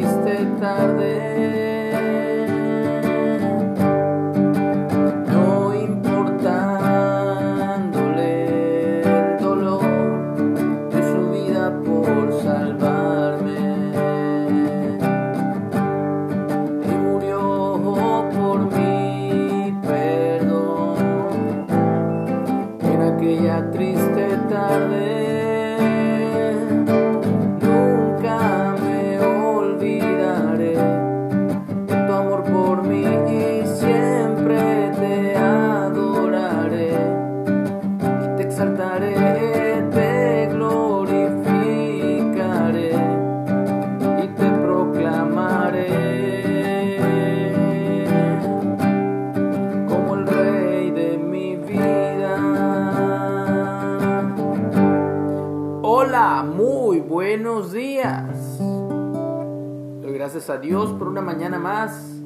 fuiste tarde. No importándole el dolor de su vida por salvarme. Y murió por mi perdón en aquella triste tarde. Buenos días. Doy gracias a Dios por una mañana más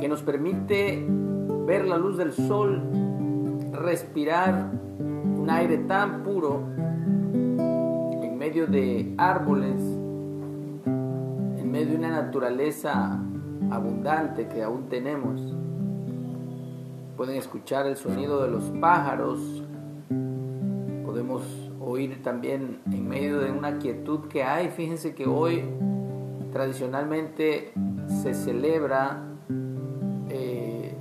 que nos permite ver la luz del sol, respirar un aire tan puro en medio de árboles, en medio de una naturaleza abundante que aún tenemos. Pueden escuchar el sonido de los pájaros, podemos oír también en medio de una quietud que hay. Fíjense que hoy tradicionalmente se celebra eh,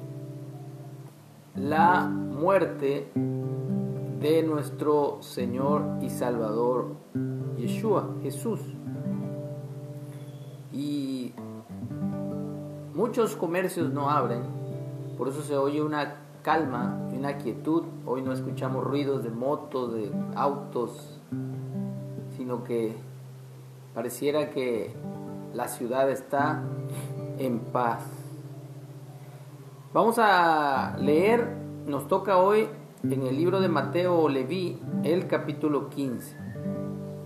la muerte de nuestro Señor y Salvador Yeshua, Jesús. Y muchos comercios no abren, por eso se oye una calma una quietud. Hoy no escuchamos ruidos de motos, de autos, sino que pareciera que la ciudad está en paz. Vamos a leer, nos toca hoy en el libro de Mateo Leví, el capítulo 15.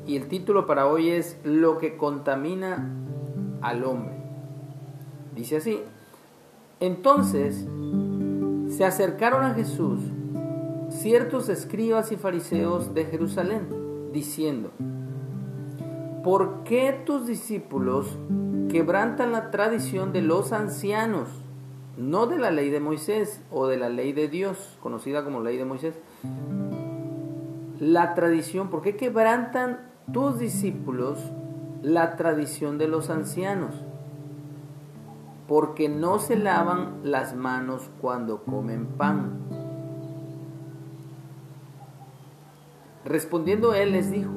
Y el título para hoy es Lo que contamina al hombre. Dice así, entonces se acercaron a Jesús ciertos escribas y fariseos de Jerusalén, diciendo, ¿por qué tus discípulos quebrantan la tradición de los ancianos, no de la ley de Moisés o de la ley de Dios, conocida como ley de Moisés? La tradición, ¿por qué quebrantan tus discípulos la tradición de los ancianos? Porque no se lavan las manos cuando comen pan. Respondiendo él les dijo,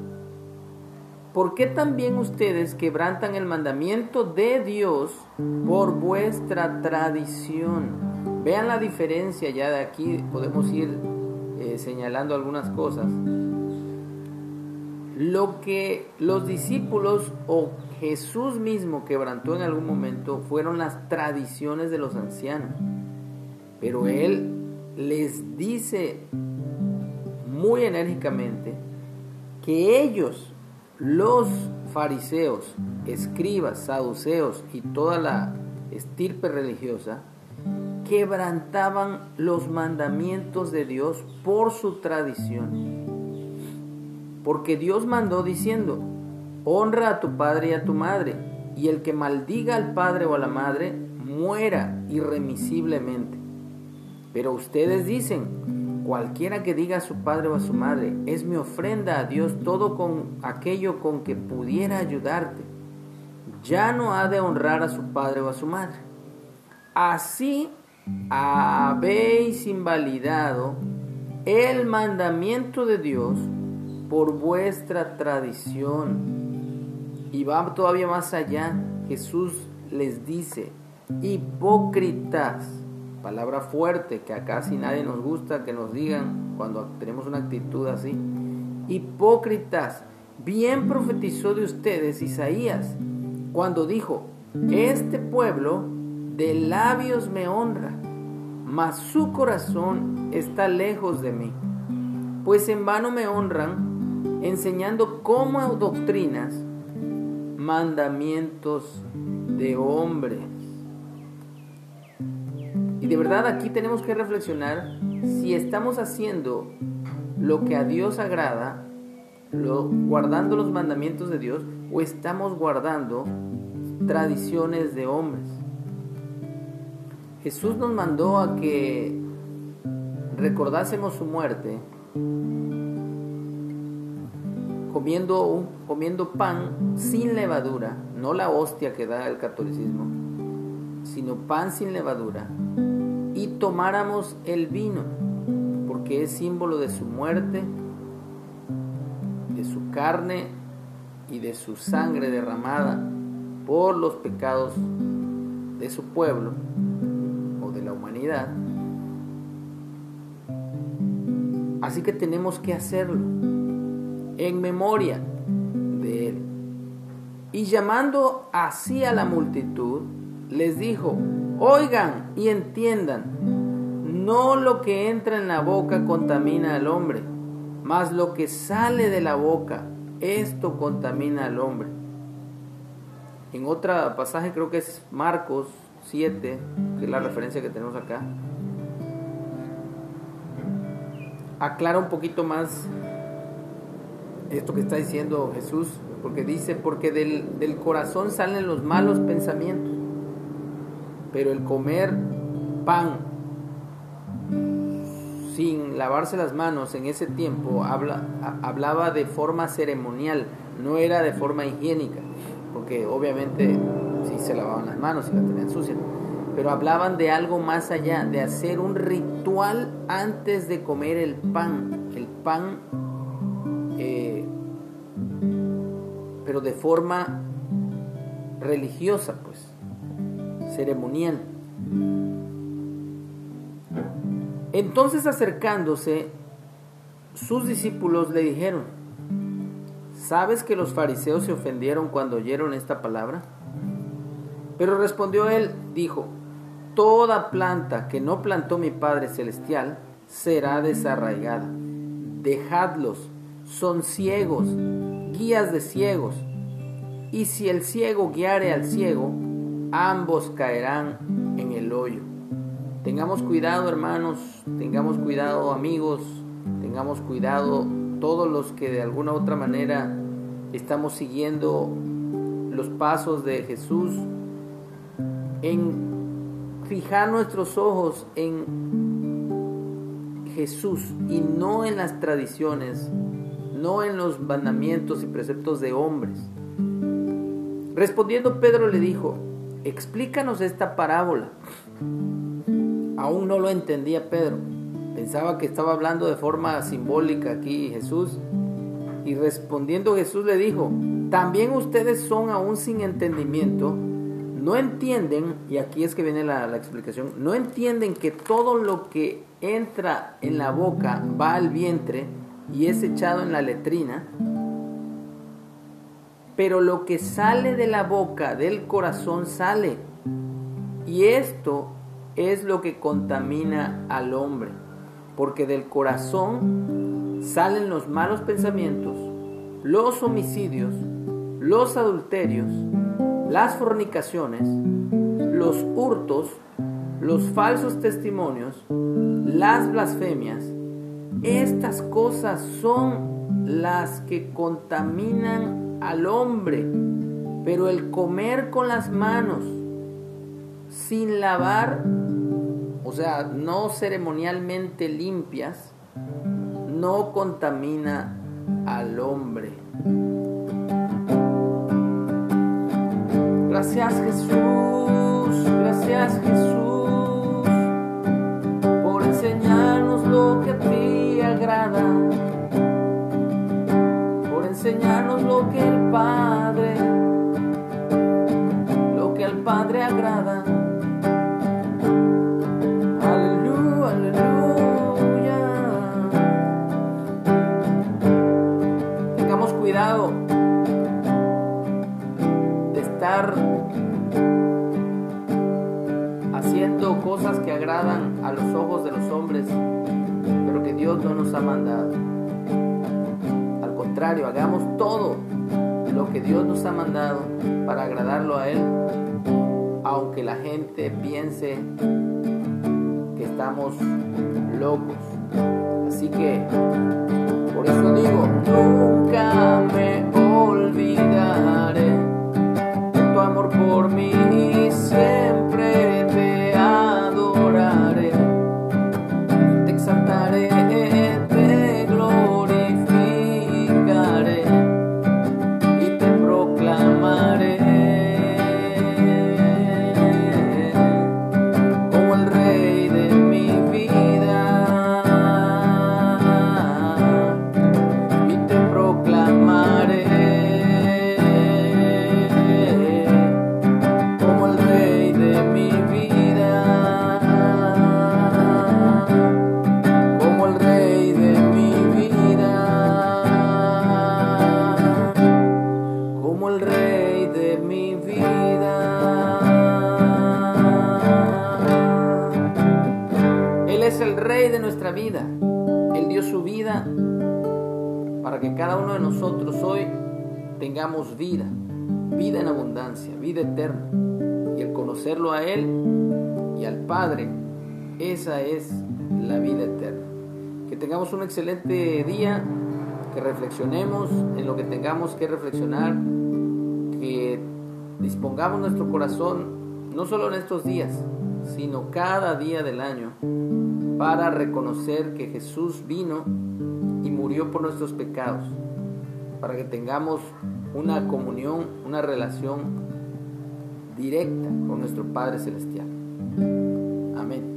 ¿por qué también ustedes quebrantan el mandamiento de Dios por vuestra tradición? Vean la diferencia, ya de aquí podemos ir eh, señalando algunas cosas. Lo que los discípulos o Jesús mismo quebrantó en algún momento fueron las tradiciones de los ancianos. Pero Él les dice muy enérgicamente que ellos, los fariseos, escribas, saduceos y toda la estirpe religiosa, quebrantaban los mandamientos de Dios por su tradición. Porque Dios mandó diciendo, honra a tu padre y a tu madre, y el que maldiga al padre o a la madre, muera irremisiblemente. Pero ustedes dicen, cualquiera que diga a su padre o a su madre, es mi ofrenda a Dios todo con aquello con que pudiera ayudarte, ya no ha de honrar a su padre o a su madre. Así habéis invalidado el mandamiento de Dios por vuestra tradición. Y va todavía más allá. Jesús les dice, hipócritas, palabra fuerte que a casi nadie nos gusta que nos digan cuando tenemos una actitud así. Hipócritas, bien profetizó de ustedes Isaías cuando dijo, este pueblo de labios me honra, mas su corazón está lejos de mí. Pues en vano me honran, enseñando como doctrinas mandamientos de hombres. Y de verdad aquí tenemos que reflexionar si estamos haciendo lo que a Dios agrada, guardando los mandamientos de Dios, o estamos guardando tradiciones de hombres. Jesús nos mandó a que recordásemos su muerte comiendo, comiendo pan sin levadura, no la hostia que da el catolicismo, sino pan sin levadura, y tomáramos el vino, porque es símbolo de su muerte, de su carne y de su sangre derramada por los pecados de su pueblo o de la humanidad. Así que tenemos que hacerlo en memoria de Él. Y llamando así a la multitud, les dijo, oigan y entiendan, no lo que entra en la boca contamina al hombre, mas lo que sale de la boca, esto contamina al hombre. En otro pasaje creo que es Marcos 7, que es la referencia que tenemos acá, aclara un poquito más esto que está diciendo Jesús, porque dice, porque del, del corazón salen los malos pensamientos, pero el comer pan sin lavarse las manos en ese tiempo habla, hablaba de forma ceremonial, no era de forma higiénica, porque obviamente sí se lavaban las manos y las tenían sucias, pero hablaban de algo más allá, de hacer un ritual antes de comer el pan, el pan, pero de forma religiosa, pues, ceremonial. Entonces acercándose, sus discípulos le dijeron, ¿sabes que los fariseos se ofendieron cuando oyeron esta palabra? Pero respondió él, dijo, toda planta que no plantó mi Padre Celestial será desarraigada. Dejadlos, son ciegos, guías de ciegos. Y si el ciego guiare al ciego, ambos caerán en el hoyo. Tengamos cuidado hermanos, tengamos cuidado amigos, tengamos cuidado todos los que de alguna u otra manera estamos siguiendo los pasos de Jesús en fijar nuestros ojos en Jesús y no en las tradiciones, no en los mandamientos y preceptos de hombres. Respondiendo Pedro le dijo, explícanos esta parábola. Aún no lo entendía Pedro. Pensaba que estaba hablando de forma simbólica aquí Jesús. Y respondiendo Jesús le dijo, también ustedes son aún sin entendimiento no entienden, y aquí es que viene la, explicación, no entienden que todo lo que entra en la boca va al vientre y es echado en la letrina, pero lo que sale de la boca, del corazón, sale. Y esto es lo que contamina al hombre, porque del corazón salen los malos pensamientos, los homicidios, los adulterios, las fornicaciones, los hurtos, los falsos testimonios, las blasfemias, estas cosas son las que contaminan al hombre, pero el comer con las manos sin lavar, o sea, no ceremonialmente limpias, no contamina al hombre. Gracias Jesús, gracias Jesús, por enseñarnos lo que a ti por enseñarnos lo que el Padre, lo que al Padre agrada. Aleluya, aleluya. Tengamos cuidado de estar haciendo cosas que agradan a los ojos ha mandado. Al contrario, hagamos todo lo que Dios nos ha mandado para agradarlo a Él, aunque la gente piense que estamos locos. Así que, por eso digo, nunca me olvidaré tu amor por mí su vida para que cada uno de nosotros hoy tengamos vida, vida en abundancia, vida eterna. Y el conocerlo a Él y al Padre, esa es la vida eterna. Que tengamos un excelente día, que reflexionemos en lo que tengamos que reflexionar, que dispongamos nuestro corazón, no solo en estos días, sino cada día del año, para reconocer que Jesús vino y murió por nuestros pecados, para que tengamos una comunión, una relación directa con nuestro Padre Celestial. Amén.